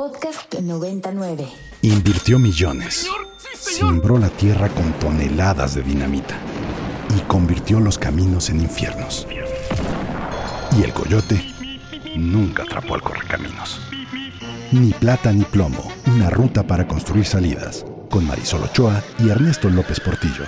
Podcast 99. Invirtió millones. Simbró la tierra con toneladas de dinamita. Y convirtió los caminos en infiernos. Y el coyote nunca atrapó al correcaminos. Ni plata ni plomo. Una ruta para construir salidas. Con Marisol Ochoa y Ernesto López Portillo.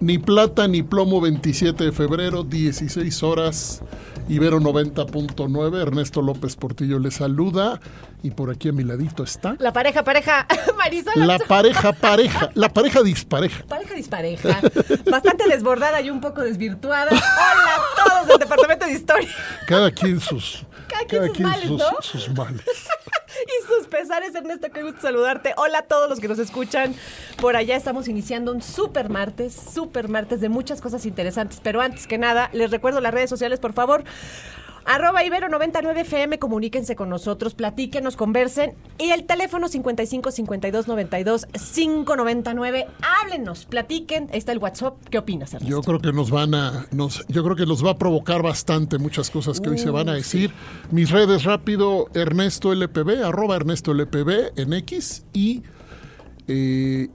Ni plata ni plomo 27 de febrero, 16 horas. Ibero 90.9, Ernesto López Portillo le saluda y por aquí a mi ladito está La pareja, pareja, Marisol. la pareja pareja, la pareja dispareja. Pareja dispareja, bastante desbordada y un poco desvirtuada. Hola a todos del Departamento de Historia Cada quien sus Cada quien sus males, sus, ¿no? sus males. y sus pesares, Ernesto, qué gusto saludarte. Hola a todos los que nos escuchan. Por allá estamos iniciando un super martes, super martes de muchas cosas interesantes. Pero antes que nada, les recuerdo las redes sociales, por favor. Arroba Ibero99FM, comuníquense con nosotros, platíquenos, conversen. Y el teléfono 55 52 92 599. Háblenos, platiquen. Ahí está el WhatsApp. ¿Qué opinas, Ernesto? Yo creo que nos van a, nos, yo creo que nos va a provocar bastante muchas cosas que hoy se van a decir. Mis redes rápido, Ernesto LPB, arroba Ernesto LPB en X y eh,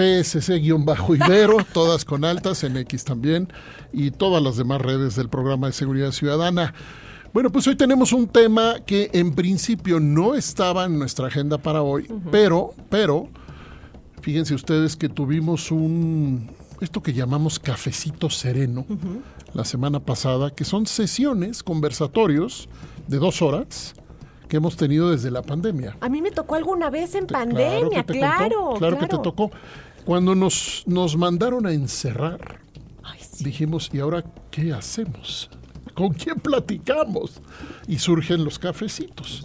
PSC-Ibero, todas con altas en X también, y todas las demás redes del programa de seguridad ciudadana. Bueno, pues hoy tenemos un tema que en principio no estaba en nuestra agenda para hoy, pero, pero, fíjense ustedes que tuvimos un, esto que llamamos cafecito sereno la semana pasada, que son sesiones, conversatorios de dos horas que hemos tenido desde la pandemia. A mí me tocó alguna vez en pandemia, claro. claro, que te tocó. Cuando nos, nos mandaron a encerrar, Ay, sí. dijimos, ¿y ahora qué hacemos? ¿Con quién platicamos? Y surgen los cafecitos.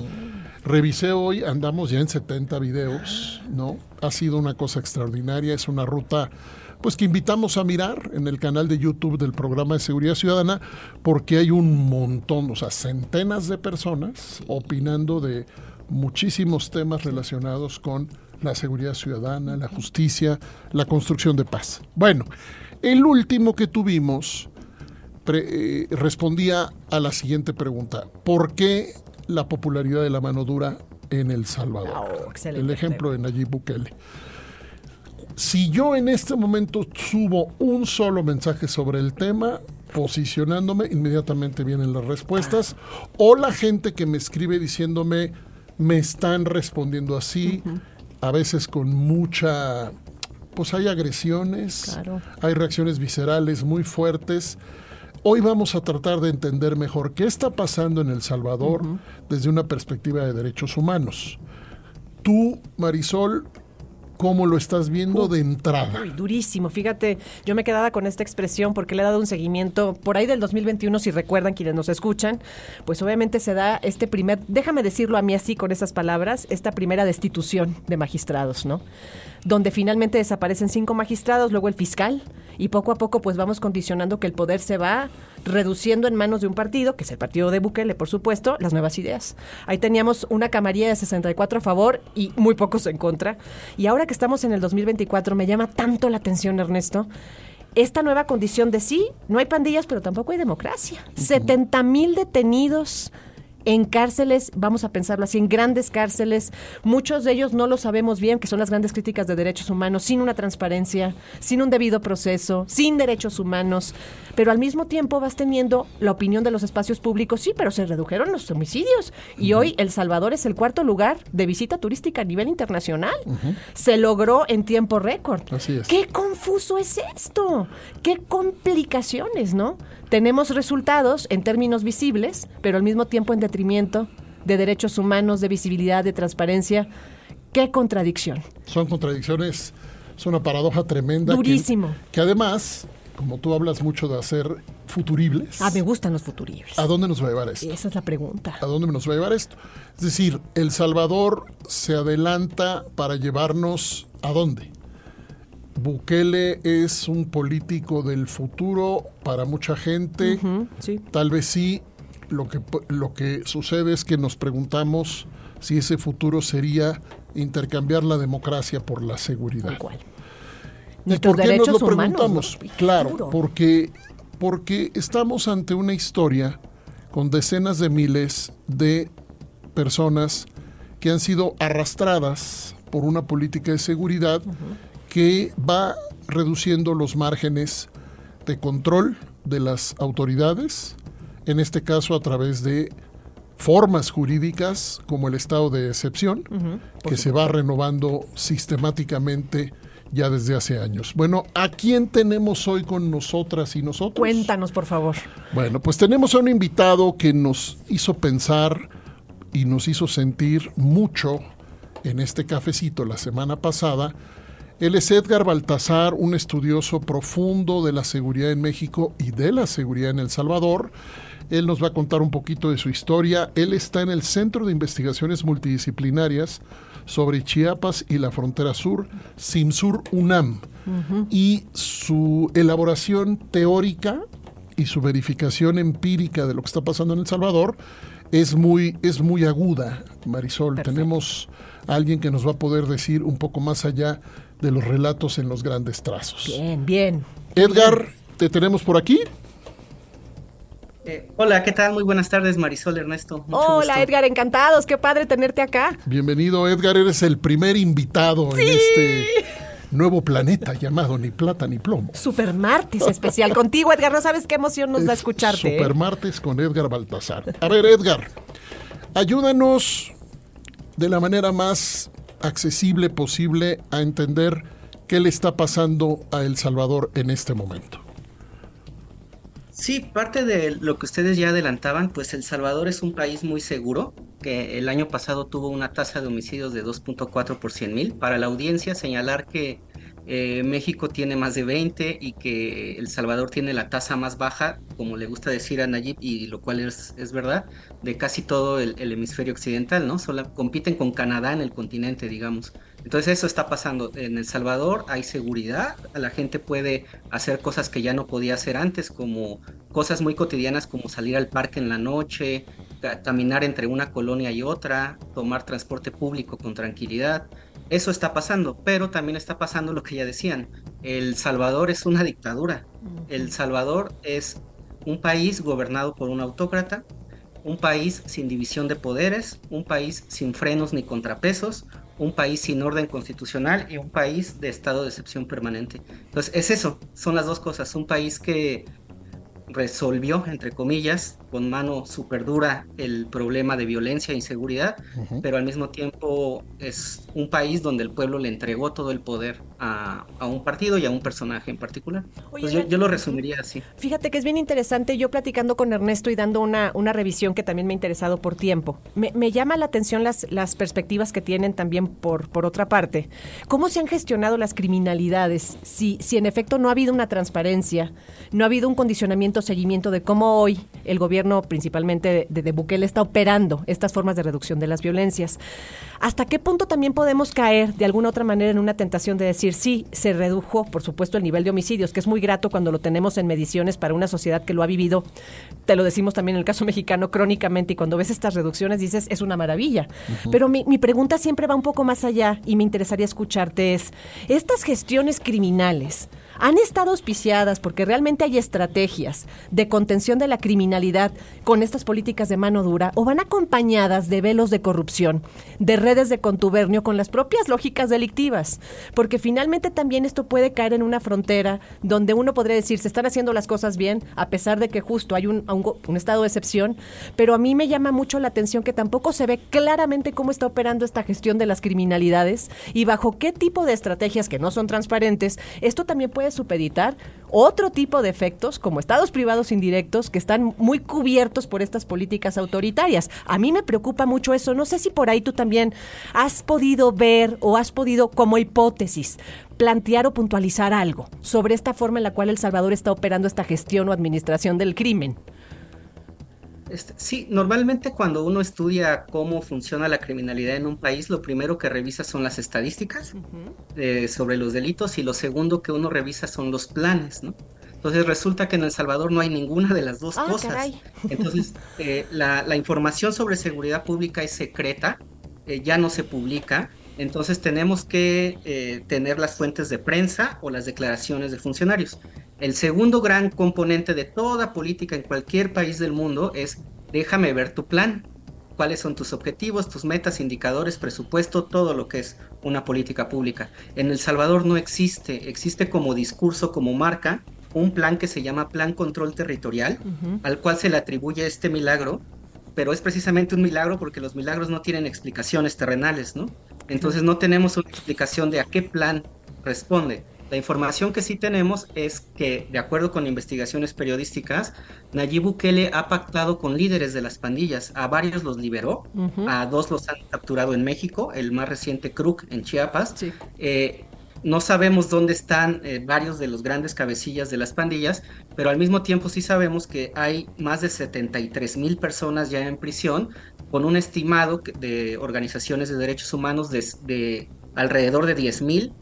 Revisé hoy, andamos ya en 70 videos, ¿no? Ha sido una cosa extraordinaria, es una ruta pues que invitamos a mirar en el canal de YouTube del programa de Seguridad Ciudadana, porque hay un montón, o sea, centenas de personas opinando de muchísimos temas relacionados con la seguridad ciudadana, la justicia, la construcción de paz. Bueno, el último que tuvimos pre- eh, respondía a la siguiente pregunta. ¿Por qué la popularidad de la mano dura en El Salvador? Oh, el ejemplo de Nayib Bukele. Si yo en este momento subo un solo mensaje sobre el tema, posicionándome, inmediatamente vienen las respuestas. O la gente que me escribe diciéndome, me están respondiendo así, a veces con mucha... Pues hay agresiones, Claro. hay reacciones viscerales muy fuertes. Hoy vamos a tratar de entender mejor qué está pasando en El Salvador desde una perspectiva de derechos humanos. Tú, Marisol, ¿cómo lo estás viendo de entrada? Uy, durísimo. Fíjate, yo me quedaba con esta expresión porque le he dado un seguimiento por ahí del 2021, si recuerdan quienes nos escuchan, pues obviamente se da este primer, déjame decirlo a mí así con esas palabras, esta primera destitución de magistrados, ¿no? Donde finalmente desaparecen cinco magistrados, luego el fiscal, y poco a poco pues vamos condicionando que el poder se va reduciendo en manos de un partido, que es el partido de Bukele, por supuesto, las nuevas ideas. Ahí teníamos una camarilla de 64 a favor y muy pocos en contra. Y ahora que estamos en el 2024, me llama tanto la atención, Ernesto, esta nueva condición de sí, no hay pandillas, pero tampoco hay democracia. 70 mil detenidos en cárceles, vamos a pensarlo así, en grandes cárceles. Muchos de ellos no lo sabemos bien, que son las grandes críticas de derechos humanos, sin una transparencia, sin un debido proceso, sin derechos humanos. Pero al mismo tiempo vas teniendo la opinión de los espacios públicos, sí, pero se redujeron los homicidios. Y hoy El Salvador es el cuarto lugar de visita turística a nivel internacional. Se logró en tiempo récord. Así es. ¿Qué confuso es esto? ¿Qué complicaciones, no? Tenemos resultados en términos visibles, pero al mismo tiempo en detrimento de derechos humanos, de visibilidad, de transparencia. ¿Qué contradicción? Son contradicciones, es una paradoja tremenda. que- Durísimo. Que, además, como tú hablas mucho de hacer futuribles, Ah, me gustan los futuribles. ¿a dónde nos va a llevar esto? Esa es la pregunta. ¿A dónde nos va a llevar esto? Es decir, El Salvador se adelanta para llevarnos a dónde. Bukele es un político del futuro para mucha gente. Sí. Tal vez sí. Lo que, lo que sucede es que nos preguntamos si ese futuro sería intercambiar la democracia por la seguridad. ¿Y por qué nos lo preguntamos? Claro, porque, porque estamos ante una historia con decenas de miles de personas que han sido arrastradas por una política de seguridad que va reduciendo los márgenes de control de las autoridades, en este caso a través de formas jurídicas como el estado de excepción, que se va renovando sistemáticamente ya desde hace años. Bueno, ¿a quién tenemos hoy con nosotras y nosotros? Cuéntanos, por favor. Bueno, pues tenemos a un invitado que nos hizo pensar y nos hizo sentir mucho en este cafecito la semana pasada. Él es Edgar Baltasar, un estudioso profundo de la seguridad en México y de la seguridad en El Salvador. Él nos va a contar un poquito de su historia. Él está en el Centro de Investigaciones Multidisciplinarias sobre Chiapas y la frontera sur, Simsur UNAM. Y su elaboración teórica y su verificación empírica de lo que está pasando en El Salvador es muy, es muy aguda, Marisol. Tenemos a alguien que nos va a poder decir un poco más allá de los relatos en los grandes trazos. Bien, bien. Edgar, ¿te tenemos por aquí? Eh, hola, ¿qué tal? Muy buenas tardes, Marisol Ernesto. hola, Edgar, encantados. Qué padre tenerte acá. Bienvenido, Edgar. Eres el primer invitado en este nuevo planeta llamado Ni Plata ni Plomo. Super Martes especial contigo, Edgar. No sabes qué emoción nos da escucharte. ¿eh? Super Martes con Edgar Baltasar. A ver, Edgar, ayúdanos de la manera más accesible posible a entender qué le está pasando a El Salvador en este momento. Sí, parte de lo que ustedes ya adelantaban, pues El Salvador es un país muy seguro, que el año pasado tuvo una tasa de homicidios de 2.4 por 100 mil. Para la audiencia, señalar que eh, México tiene más de 20 y que El Salvador tiene la tasa más baja, como le gusta decir a Nayib, y lo cual es, es verdad, de casi todo el, hemisferio occidental, ¿no? Solo compiten con Canadá en el continente, digamos. Entonces eso está pasando. En El Salvador hay seguridad, la gente puede hacer cosas que ya no podía hacer antes, como cosas muy cotidianas como salir al parque en la noche, caminar entre una colonia y otra, tomar transporte público con tranquilidad. Eso está pasando, pero también está pasando lo que ya decían. El Salvador es una dictadura. El Salvador es un país gobernado por un autócrata, un país sin división de poderes, un país sin frenos ni contrapesos, un país sin orden constitucional y un país de estado de excepción permanente. Entonces, es eso, son las dos cosas. Un país que resolvió, entre comillas, con mano súper dura el problema de violencia e inseguridad, pero al mismo tiempo es un país donde el pueblo le entregó todo el poder a, un partido y a un personaje en particular. pues yo, lo resumiría así. Fíjate que es bien interesante, yo platicando con Ernesto y dando una, una revisión que también me ha interesado por tiempo, me, me llama la atención las, las perspectivas que tienen también por, por otra parte. ¿Cómo se han gestionado las criminalidades? Si, si en efecto no ha habido una transparencia, no ha habido un condicionamiento, seguimiento de cómo hoy el gobierno, principalmente de, de Bukele, está operando estas formas de reducción de las violencias. ¿Hasta qué punto también podemos caer de alguna otra manera en una tentación de decir, sí, se redujo, por supuesto, el nivel de homicidios, que es muy grato cuando lo tenemos en mediciones para una sociedad que lo ha vivido, te lo decimos también en el caso mexicano, crónicamente, y cuando ves estas reducciones dices, es una maravilla. Pero mi, mi pregunta siempre va un poco más allá y me interesaría escucharte es, estas gestiones criminales, han estado auspiciadas porque realmente hay estrategias de contención de la criminalidad con estas políticas de mano dura o van acompañadas de velos de corrupción, de redes de contubernio con las propias lógicas delictivas, porque finalmente también esto puede caer en una frontera donde uno podría decir se están haciendo las cosas bien a pesar de que justo hay un, un, estado de excepción, pero a mí me llama mucho la atención que tampoco se ve claramente cómo está operando esta gestión de las criminalidades y bajo qué tipo de estrategias que no son transparentes, esto también puede supeditar otro tipo de efectos como estados privados indirectos que están muy cubiertos por estas políticas autoritarias. A mí me preocupa mucho eso. No sé si por ahí tú también has podido ver o has podido como hipótesis plantear o puntualizar algo sobre esta forma en la cual El Salvador está operando esta gestión o administración del crimen. Este, sí, normalmente cuando uno estudia cómo funciona la criminalidad en un país, lo primero que revisa son las estadísticas eh, sobre los delitos y lo segundo que uno revisa son los planes, ¿no? Entonces resulta que en El Salvador no hay ninguna de las dos ah, cosas. Entonces eh, la, información sobre seguridad pública es secreta, eh, ya no se publica Entonces tenemos que eh, tener las fuentes de prensa o las declaraciones de funcionarios. El segundo gran componente de toda política en cualquier país del mundo es déjame ver tu plan, cuáles son tus objetivos, tus metas, indicadores, presupuesto, todo lo que es una política pública. En El Salvador no existe, existe como discurso, como marca, un plan que se llama Plan Control Territorial, al cual se le atribuye este milagro, pero es precisamente un milagro porque los milagros no tienen explicaciones terrenales, ¿no? Entonces no tenemos una explicación de a qué plan responde. La información que sí tenemos es que, de acuerdo con investigaciones periodísticas, Nayib Bukele ha pactado con líderes de las pandillas. A varios los liberó, a dos los han capturado en México, el más reciente Crook en Chiapas. Eh, no sabemos dónde están eh, varios de los grandes cabecillas de las pandillas, pero al mismo tiempo sí sabemos que hay más de 73 mil personas ya en prisión, con un estimado de organizaciones de derechos humanos de, de alrededor de 10 mil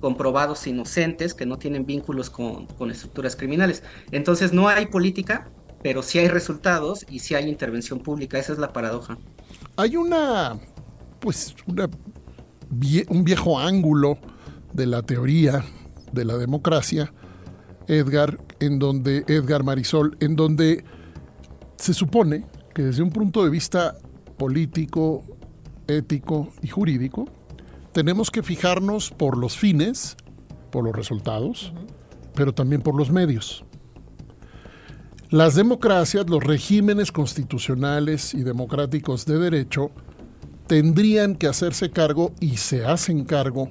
comprobados inocentes que no tienen vínculos con, estructuras criminales. Entonces no hay política, pero sí hay resultados y sí hay intervención pública. Esa es la paradoja. Hay una, pues, un viejo ángulo de la teoría de la democracia, Edgar, en donde, Edgar Marisol, en donde se supone que desde un punto de vista político, ético y jurídico, tenemos que fijarnos por los fines, por los resultados, pero también por los medios. Las democracias, los regímenes constitucionales y democráticos de derecho tendrían que hacerse cargo y se hacen cargo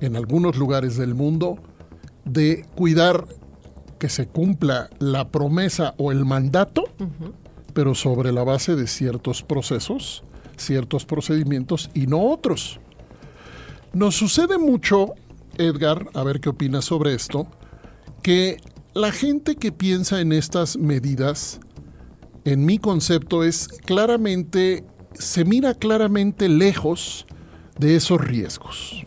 en algunos lugares del mundo de cuidar que se cumpla la promesa o el mandato, pero sobre la base de ciertos procesos, ciertos procedimientos y no otros. Nos sucede mucho, Edgar, a ver qué opinas sobre esto, que la gente que piensa en estas medidas, en mi concepto, es claramente, se mira claramente lejos de esos riesgos.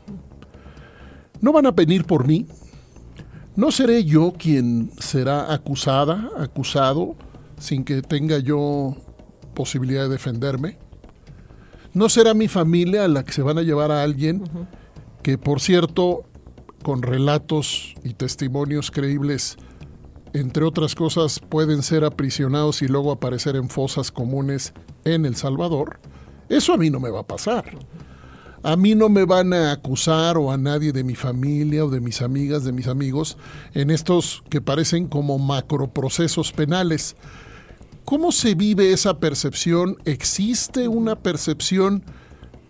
No van a venir por mí, no seré yo quien será acusada, acusado, sin que tenga yo posibilidad de defenderme. No será mi familia a la que se van a llevar a alguien que, por cierto, con relatos y testimonios creíbles, entre otras cosas, pueden ser aprisionados y luego aparecer en fosas comunes en El Salvador. Eso a mí no me va a pasar. A mí no me van a acusar o a nadie de mi familia o de mis amigas, de mis amigos, en estos que parecen como macroprocesos penales. ¿Cómo se vive esa percepción? ¿Existe una percepción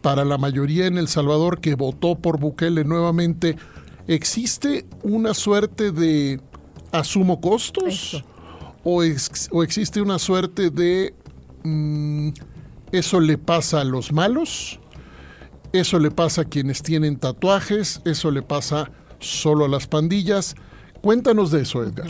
para la mayoría en El Salvador que votó por Bukele nuevamente? ¿Existe una suerte de asumo costos? O, existe una suerte de mm, eso le pasa a los malos? ¿Eso le pasa a quienes tienen tatuajes? ¿Eso le pasa solo a las pandillas? Cuéntanos de eso, Edgar.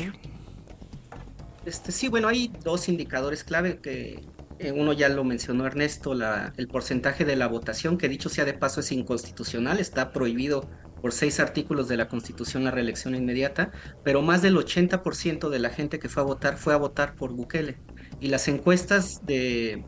Este, sí, bueno, hay dos indicadores clave que eh, uno ya lo mencionó Ernesto, el porcentaje de la votación, que dicho sea de paso es inconstitucional, está prohibido por seis artículos de la Constitución la reelección inmediata, pero más del 80% de la gente que fue a votar fue a votar por Bukele. Y las encuestas de,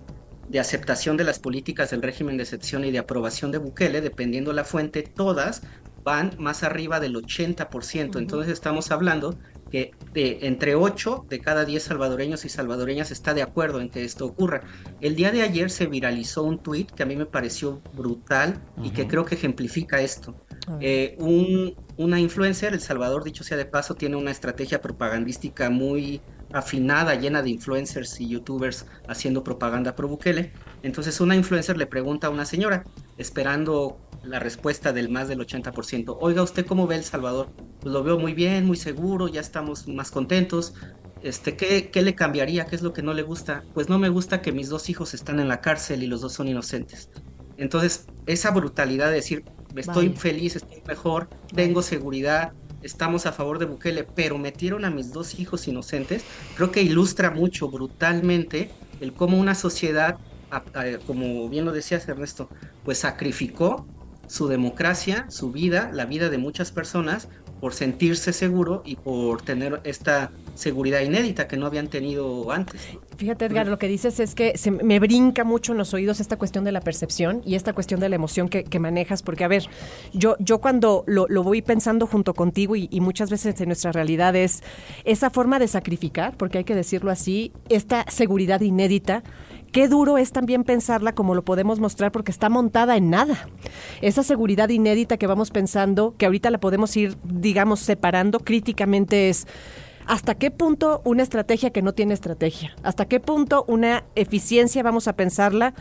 de aceptación de las políticas del régimen de excepción y de aprobación de Bukele, dependiendo la fuente, todas van más arriba del 80%. Entonces estamos hablando que de, entre 8 de cada 10 salvadoreños y salvadoreñas está de acuerdo en que esto ocurra. El día de ayer se viralizó un tuit que a mí me pareció brutal y que creo que ejemplifica esto. Eh, un, una influencer, El Salvador, dicho sea de paso, tiene una estrategia propagandística muy afinada, llena de influencers y youtubers haciendo propaganda pro Bukele. Entonces una influencer le pregunta a una señora, esperando la respuesta del más del 80%, oiga, ¿usted cómo ve El Salvador? Pues lo veo muy bien, muy seguro, ya estamos más contentos. Este, ¿qué, ¿Qué le cambiaría? ¿Qué es lo que no le gusta? Pues no me gusta que mis dos hijos están en la cárcel y los dos son inocentes. Entonces, esa brutalidad de decir, estoy feliz, estoy mejor, tengo seguridad, estamos a favor de Bukele, pero metieron a mis dos hijos inocentes, creo que ilustra mucho brutalmente el cómo una sociedad, como bien lo decías Ernesto, pues sacrificó su democracia, su vida, la vida de muchas personas por sentirse seguro y por tener esta seguridad inédita que no habían tenido antes. Fíjate, Edgar, lo que dices es que se me brinca mucho en los oídos esta cuestión de la percepción y esta cuestión de la emoción que, manejas, porque a ver, yo, yo cuando lo, voy pensando junto contigo y, y, muchas veces en nuestra realidad es esa forma de sacrificar, porque hay que decirlo así, esta seguridad inédita Qué duro es también pensarla como lo podemos mostrar porque está montada en nada. Esa seguridad inédita que vamos pensando, que ahorita la podemos ir, digamos, separando críticamente es... ¿Hasta qué punto una estrategia que no tiene estrategia? ¿Hasta qué punto una eficiencia vamos a pensarla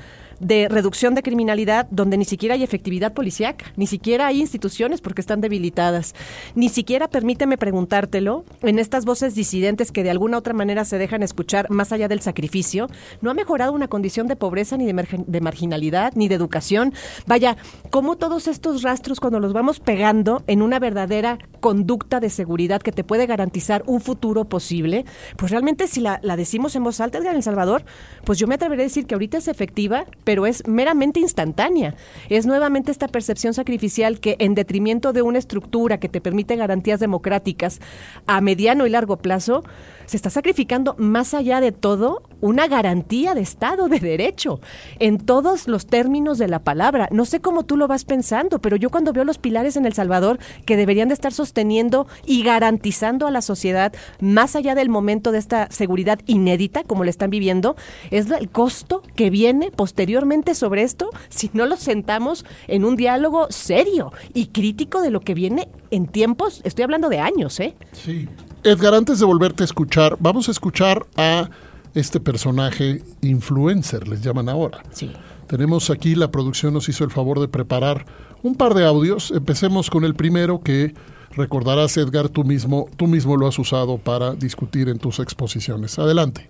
de reducción de criminalidad donde ni siquiera hay efectividad policíaca, ni siquiera hay instituciones porque están debilitadas, ni siquiera, permíteme preguntártelo, en estas voces disidentes que de alguna otra manera se dejan escuchar más allá del sacrificio, no ha mejorado una condición de pobreza ni de, de marginalidad, ni de educación. Vaya, ¿cómo todos estos rastros cuando los vamos pegando en una verdadera conducta de seguridad que te puede garantizar un futuro posible, pues realmente si la, decimos en voz alta, en El Salvador, pues yo me atreveré a decir que ahorita es efectiva, pero es meramente instantánea. Es nuevamente esta percepción sacrificial que en detrimento de una estructura que te permite garantías democráticas a mediano y largo plazo, se está sacrificando más allá de todo una garantía de Estado de Derecho, en todos los términos de la palabra. No sé cómo tú lo vas pensando, pero yo cuando veo los pilares en El Salvador que deberían de estar sosteniendo y garantizando a la sociedad, más allá del momento de esta seguridad inédita, como le están viviendo, es el costo que viene posteriormente sobre esto si no lo sentamos en un diálogo serio y crítico de lo que viene en tiempos, estoy hablando de años, ¿eh? Sí. Edgar, antes de volverte a escuchar, vamos a escuchar a este personaje influencer, les llaman ahora. Sí. Tenemos aquí, la producción nos hizo el favor de preparar un par de audios. Empecemos con el primero que recordarás, Edgar, tú mismo, tú mismo lo has usado para discutir en tus exposiciones. Adelante.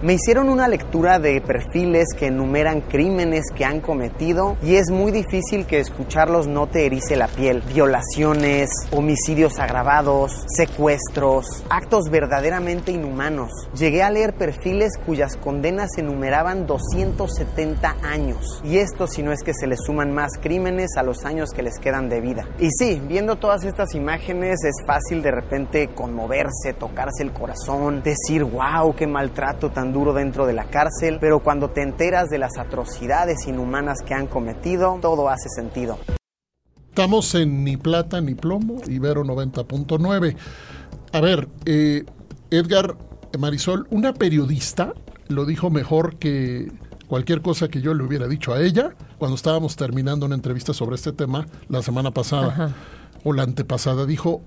Me hicieron una lectura de perfiles que enumeran crímenes que han cometido y es muy difícil que escucharlos no te erice la piel. Violaciones, homicidios agravados, secuestros, actos verdaderamente inhumanos. Llegué a leer perfiles cuyas condenas enumeraban 270 años. Y esto si no es que se les suman más crímenes a los años que les quedan de vida. Y sí, viendo todas estas imágenes es fácil de repente conmoverse, tocarse el corazón, decir, wow, qué maltrato tan duro dentro de la cárcel, pero cuando te enteras de las atrocidades inhumanas que han cometido, todo hace sentido. Estamos en Ni Plata ni Plomo, Ibero 90.9. A ver, eh, Edgar Marisol, una periodista lo dijo mejor que cualquier cosa que yo le hubiera dicho a ella cuando estábamos terminando una entrevista sobre este tema la semana pasada o la antepasada. Dijo,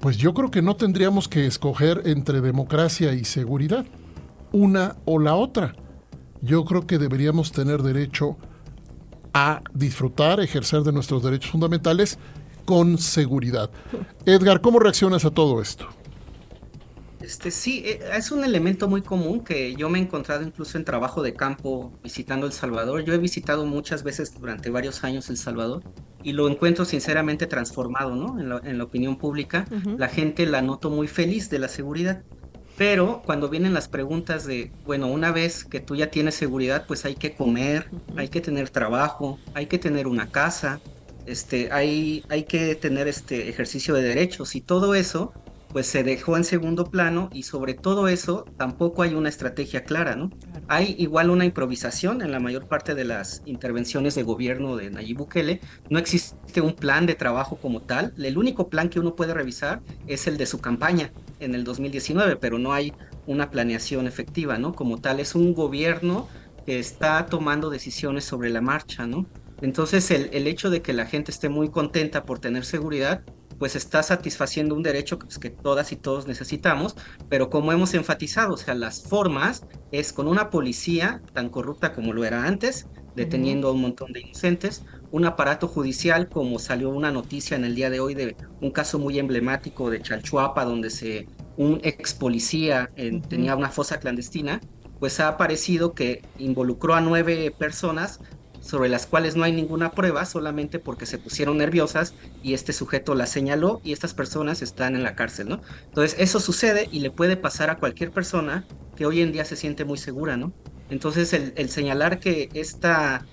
pues yo creo que no tendríamos que escoger entre democracia y seguridad una o la otra. Yo creo que deberíamos tener derecho a disfrutar, ejercer de nuestros derechos fundamentales con seguridad. Edgar, ¿cómo reaccionas a todo esto? Este, sí, eh, es un elemento muy común que yo me he encontrado incluso en trabajo de campo visitando El Salvador. Yo he visitado muchas veces durante varios años El Salvador y lo encuentro sinceramente transformado, ¿no? En la, en la opinión pública, la gente la noto muy feliz de la seguridad. Pero cuando vienen las preguntas de, bueno, una vez que tú ya tienes seguridad, pues hay que comer, hay que tener trabajo, hay que tener una casa, este, hay, hay que tener este ejercicio de derechos. Y todo eso, pues se dejó en segundo plano y sobre todo eso tampoco hay una estrategia clara, ¿no? Hay igual una improvisación en la mayor parte de las intervenciones de gobierno de Nayib Bukele, no existe un plan de trabajo como tal, el único plan que uno puede revisar es el de su campaña, en el 2019, pero no hay una planeación efectiva, ¿no? Como tal, es un gobierno que está tomando decisiones sobre la marcha, ¿no? Entonces, el, el hecho de que la gente esté muy contenta por tener seguridad, pues está satisfaciendo un derecho que, pues, que todas y todos necesitamos, pero como hemos enfatizado, o sea, las formas es con una policía tan corrupta como lo era antes, deteniendo a un montón de inocentes, un aparato judicial, como salió una noticia en el día de hoy de un caso muy emblemático de Chalchuapa, donde se, un ex policía tenía una fosa clandestina, pues ha aparecido que involucró a nueve personas sobre las cuales no hay ninguna prueba, solamente porque se pusieron nerviosas y este sujeto la señaló y estas personas están en la cárcel, ¿no? Entonces eso sucede y le puede pasar a cualquier persona que hoy en día se siente muy segura, ¿no? Entonces el, el señalar que esta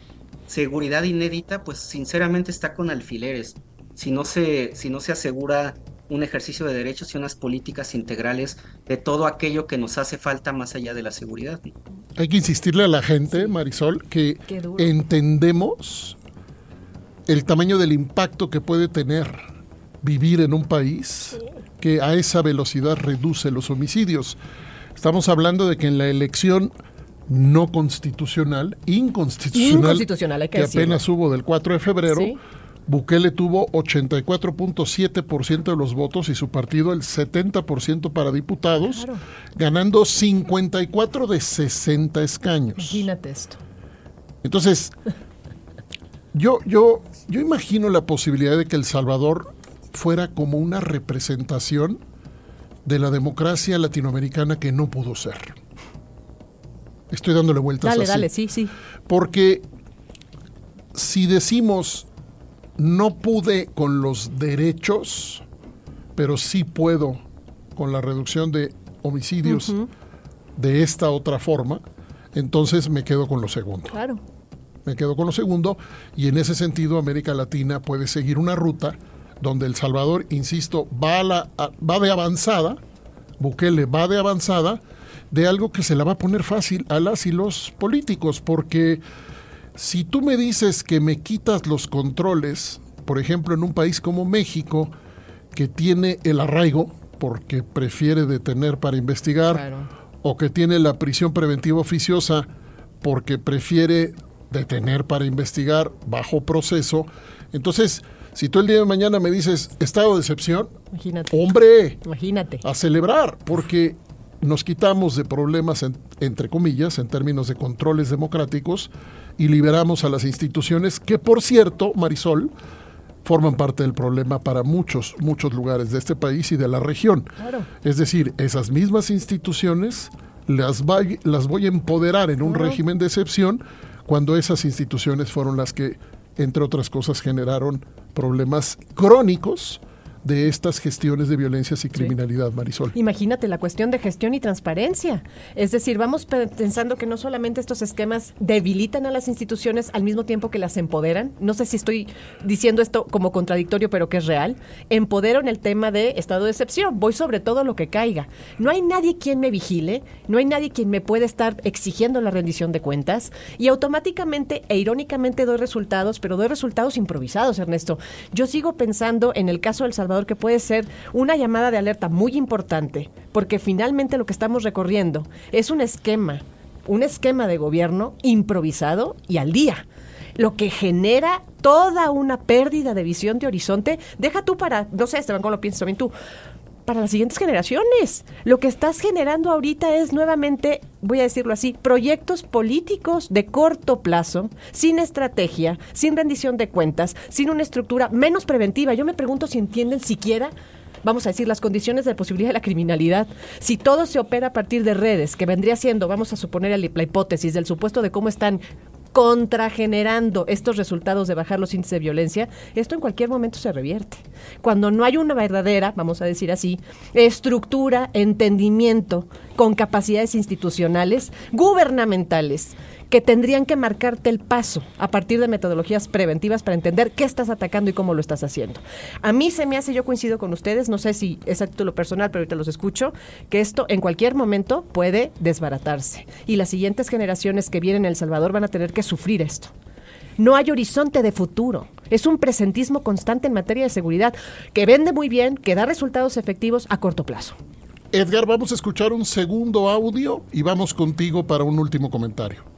seguridad inédita, pues sinceramente está con alfileres. Si no se, si no se asegura un ejercicio de derechos y unas políticas integrales de todo aquello que nos hace falta más allá de la seguridad. Hay que insistirle a la gente, Marisol, que entendemos el tamaño del impacto que puede tener vivir en un país que a esa velocidad reduce los homicidios. Estamos hablando de que en la elección no constitucional, inconstitucional, que, apenas hubo del 4 de febrero, Bukele tuvo 84.7% de los votos y su partido el 70% para diputados, ganando 54 de 60 escaños. Imagínate esto. Entonces, yo, yo, yo imagino la posibilidad de que El Salvador fuera como una representación de la democracia latinoamericana que no pudo ser. Estoy dándole vueltas dale, así. Dale, sí, sí. Porque si decimos no pude con los derechos, pero sí puedo con la reducción de homicidios de esta otra forma, entonces me quedo con lo segundo. Claro. Me quedo con lo segundo y en ese sentido América Latina puede seguir una ruta donde El Salvador, insisto, va, a la, va de avanzada, Bukele va de avanzada, de algo que se la va a poner fácil a las y los políticos, porque si tú me dices que me quitas los controles, por ejemplo, en un país como México, que tiene el arraigo, porque prefiere detener para investigar, o que tiene la prisión preventiva oficiosa, porque prefiere detener para investigar bajo proceso, entonces si tú el día de mañana me dices estado de excepción, imagínate. hombre, imagínate. A celebrar, porque nos quitamos de problemas, entre comillas, en términos de controles democráticos y liberamos a las instituciones que, por cierto, Marisol, forman parte del problema para muchos, muchos lugares de este país y de la región. Claro. Es decir, esas mismas instituciones las, las voy a empoderar en un régimen de excepción cuando esas instituciones fueron las que, entre otras cosas, generaron problemas crónicos de estas gestiones de violencias y criminalidad, Marisol. Imagínate la cuestión de gestión y transparencia. Es decir, vamos pensando que no solamente estos esquemas debilitan a las instituciones al mismo tiempo que las empoderan. No sé si estoy diciendo esto como contradictorio, pero que es real. Empoderan el tema de estado de excepción. Voy sobre todo lo que caiga. No hay nadie quien me vigile, no hay nadie quien me pueda estar exigiendo la rendición de cuentas y automáticamente e irónicamente doy resultados, pero doy resultados improvisados, Ernesto. Yo sigo pensando en el caso del Salvador que puede ser una llamada de alerta muy importante, porque finalmente lo que estamos recorriendo es un esquema, un esquema de gobierno improvisado y al día lo que genera toda una pérdida de visión de horizonte. Deja tú para, no sé, Esteban, ¿cómo lo piensas también tú? Para las siguientes generaciones. Lo que estás generando ahorita es nuevamente, voy a decirlo así, proyectos políticos de corto plazo, sin estrategia, sin rendición de cuentas, sin una estructura menos preventiva. Yo me pregunto si entienden siquiera vamos a decir, las condiciones de posibilidad de la criminalidad, si todo se opera a partir de redes, que vendría siendo, vamos a suponer la hipótesis del supuesto de cómo están contragenerando estos resultados de bajar los índices de violencia, esto en cualquier momento se revierte. Cuando no hay una verdadera, vamos a decir así, estructura, entendimiento con capacidades institucionales, gubernamentales, que tendrían que marcarte el paso a partir de metodologías preventivas para entender qué estás atacando y cómo lo estás haciendo. A mí se me hace, yo coincido con ustedes, no sé si es a título personal, pero ahorita los escucho, que esto en cualquier momento puede desbaratarse. Y las siguientes generaciones que vienen en El Salvador van a tener que sufrir esto. No hay horizonte de futuro. Es un presentismo constante en materia de seguridad que vende muy bien, que da resultados efectivos a corto plazo. Edgar, vamos a escuchar un segundo audio y vamos contigo para un último comentario.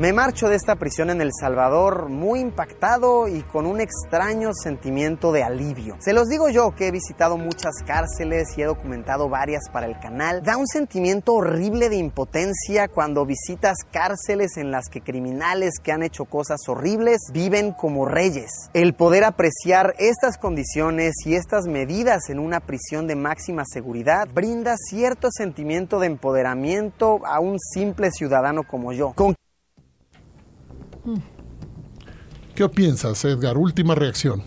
Me marcho de esta prisión en El Salvador muy impactado y con un extraño sentimiento de alivio. Se los digo yo que he visitado muchas cárceles y he documentado varias para el canal. Da un sentimiento horrible de impotencia cuando visitas cárceles en las que criminales que han hecho cosas horribles viven como reyes. El poder apreciar estas condiciones y estas medidas en una prisión de máxima seguridad brinda cierto sentimiento de empoderamiento a un simple ciudadano como yo. ¿Qué piensas, Edgar? Última reacción.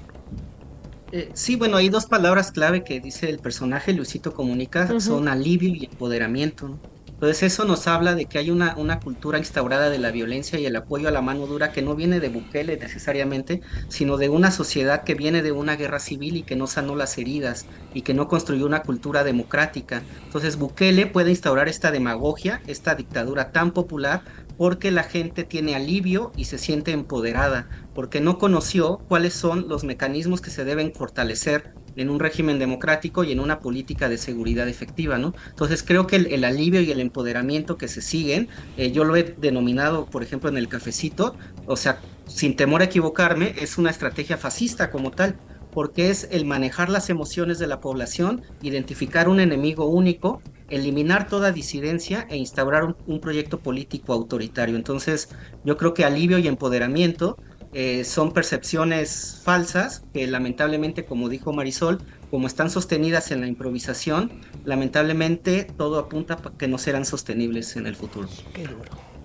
Eh, sí, bueno, hay dos palabras clave que dice el personaje Luisito Comunica, son alivio y empoderamiento. Entonces eso nos habla de que hay una, una cultura instaurada de la violencia y el apoyo a la mano dura que no viene de Bukele necesariamente, sino de una sociedad que viene de una guerra civil y que no sanó las heridas y que no construyó una cultura democrática. Entonces Bukele puede instaurar esta demagogia, esta dictadura tan popular, porque la gente tiene alivio y se siente empoderada, porque no conoció cuáles son los mecanismos que se deben fortalecer en un régimen democrático y en una política de seguridad efectiva, ¿no? Entonces creo que el, alivio y el empoderamiento que se siguen, eh, yo lo he denominado, por ejemplo, en el cafecito, o sea, sin temor a equivocarme, es una estrategia fascista como tal, porque es el manejar las emociones de la población, identificar un enemigo único, eliminar toda disidencia e instaurar un proyecto político autoritario. Entonces, yo creo que alivio y empoderamiento eh, son percepciones falsas que lamentablemente, como dijo Marisol, como están sostenidas en la improvisación, lamentablemente todo apunta a que no serán sostenibles en el futuro.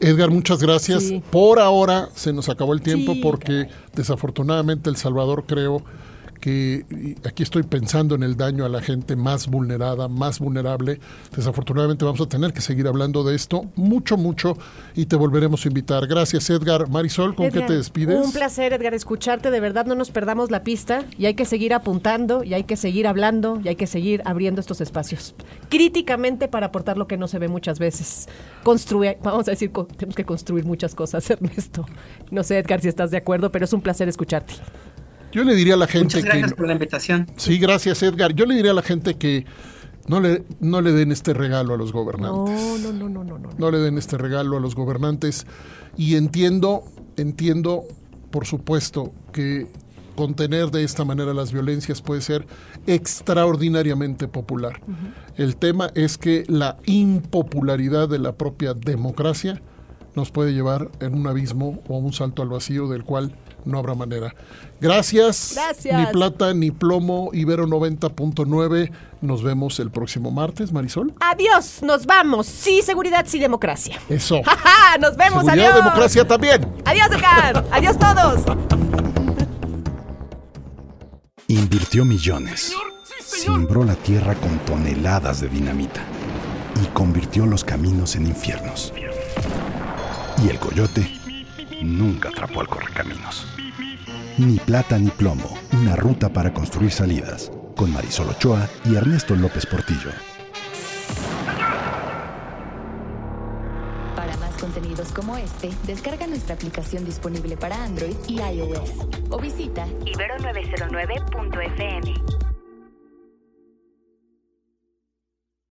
Edgar, muchas gracias. Por ahora se nos acabó el tiempo porque desafortunadamente El Salvador creo que aquí estoy pensando en el daño a la gente más vulnerada, más vulnerable. Desafortunadamente vamos a tener que seguir hablando de esto mucho, mucho y te volveremos a invitar. Gracias Edgar. Marisol, ¿con qué te despides? Un placer Edgar escucharte, de verdad no nos perdamos la pista y hay que seguir apuntando y hay que seguir hablando y hay que seguir abriendo estos espacios críticamente para aportar lo que no se ve muchas veces. Construir, vamos a decir, tenemos que construir muchas cosas, Ernesto. No sé Edgar si estás de acuerdo, pero es un placer escucharte. Yo le diría a la gente Muchas gracias por la invitación. Sí, gracias Edgar. Yo le diría a la gente que no le, no le den este regalo a los gobernantes. No, no, no, no, no, no. le den este regalo a los gobernantes. Y entiendo, entiendo, por supuesto, que contener de esta manera las violencias puede ser extraordinariamente popular. El tema es que la impopularidad de la propia democracia nos puede llevar en un abismo o un salto al vacío del cual no habrá manera. Gracias. Gracias. Ni plata ni plomo, Ibero 90.9. Nos vemos el próximo martes, Marisol. Adiós, nos vamos. Sí, seguridad, sí, democracia. Eso. nos vemos, seguridad, democracia también. Adiós, Edgar. adiós todos. Invirtió millones. Simbró la tierra con toneladas de dinamita y convirtió los caminos en infiernos. Y el coyote nunca atrapó al correcaminos. Ni plata ni plomo, una ruta para construir salidas, con Marisol Ochoa y Ernesto López Portillo. Para más contenidos como este, descarga nuestra aplicación disponible para Android y iOS o visita ibero909.fm.